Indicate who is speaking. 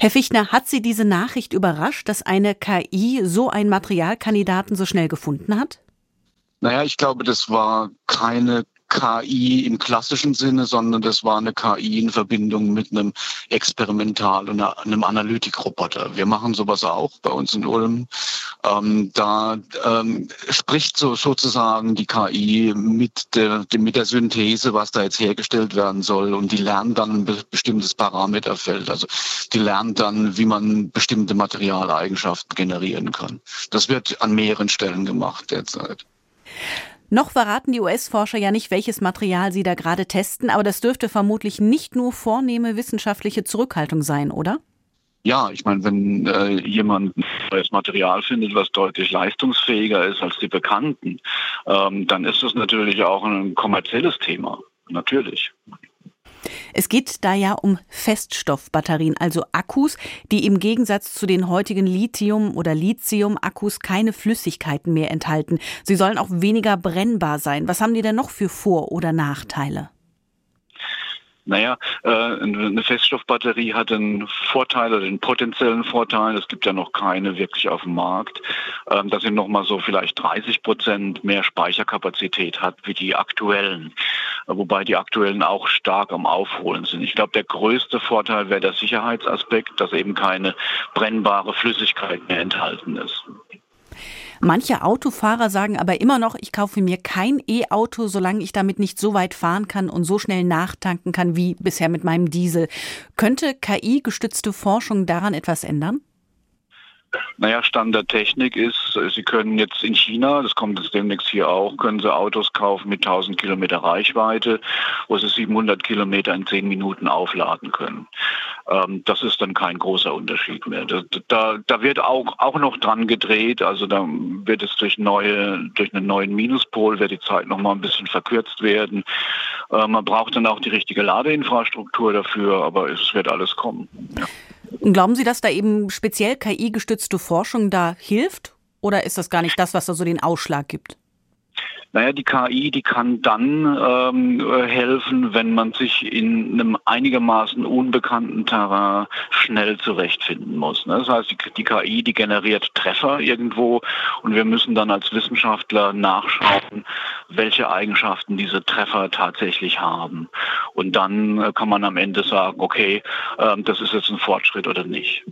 Speaker 1: Herr Fichtner, hat Sie diese Nachricht überrascht, dass eine KI so einen Materialkandidaten so schnell gefunden hat?
Speaker 2: Naja, ich glaube, das war keine KI im klassischen Sinne, sondern das war eine KI in Verbindung mit einem Experimental- und einem Analytikroboter. Wir machen sowas auch bei uns in Ulm. Ähm, da ähm, spricht so sozusagen die KI mit der, mit der Synthese, was da jetzt hergestellt werden soll und die lernt dann ein bestimmtes Parameterfeld. Also die lernt dann, wie man bestimmte Materialeigenschaften generieren kann. Das wird an mehreren Stellen gemacht derzeit.
Speaker 1: Noch verraten die US-Forscher ja nicht, welches Material sie da gerade testen, aber das dürfte vermutlich nicht nur vornehme wissenschaftliche Zurückhaltung sein, oder?
Speaker 2: Ja, ich meine, wenn äh, jemand neues Material findet, was deutlich leistungsfähiger ist als die bekannten, ähm, dann ist das natürlich auch ein kommerzielles Thema. Natürlich.
Speaker 1: Es geht da ja um Feststoffbatterien, also Akkus, die im Gegensatz zu den heutigen Lithium- oder Lithium-Akkus keine Flüssigkeiten mehr enthalten. Sie sollen auch weniger brennbar sein. Was haben die denn noch für Vor- oder Nachteile?
Speaker 2: Naja, äh, eine Feststoffbatterie hat einen Vorteil oder einen potenziellen Vorteil. Es gibt ja noch keine wirklich auf dem Markt, ähm, dass sie nochmal so vielleicht 30 Prozent mehr Speicherkapazität hat wie die aktuellen. Wobei die aktuellen auch stark am Aufholen sind. Ich glaube, der größte Vorteil wäre der Sicherheitsaspekt, dass eben keine brennbare Flüssigkeit mehr enthalten ist.
Speaker 1: Manche Autofahrer sagen aber immer noch, ich kaufe mir kein E-Auto, solange ich damit nicht so weit fahren kann und so schnell nachtanken kann wie bisher mit meinem Diesel. Könnte KI-gestützte Forschung daran etwas ändern?
Speaker 2: Naja, Stand der Technik ist, Sie können jetzt in China, das kommt jetzt demnächst hier auch, können Sie Autos kaufen mit 1000 Kilometer Reichweite, wo Sie 700 Kilometer in 10 Minuten aufladen können. Ähm, das ist dann kein großer Unterschied mehr. Da, da, da, wird auch, auch noch dran gedreht, also da wird es durch neue, durch einen neuen Minuspol wird die Zeit noch mal ein bisschen verkürzt werden. Äh, man braucht dann auch die richtige Ladeinfrastruktur dafür, aber es wird alles kommen. Ja.
Speaker 1: Glauben Sie, dass da eben speziell KI-gestützte Forschung da hilft? Oder ist das gar nicht das, was da so den Ausschlag gibt?
Speaker 2: Naja, die KI, die kann dann ähm, helfen, wenn man sich in einem einigermaßen unbekannten Terrain schnell zurechtfinden muss. Ne? Das heißt, die, die, KI, die generiert Treffer irgendwo und wir müssen dann als Wissenschaftler nachschauen, welche Eigenschaften diese Treffer tatsächlich haben. Und dann äh, kann man am Ende sagen, okay, äh, das ist jetzt ein Fortschritt oder nicht.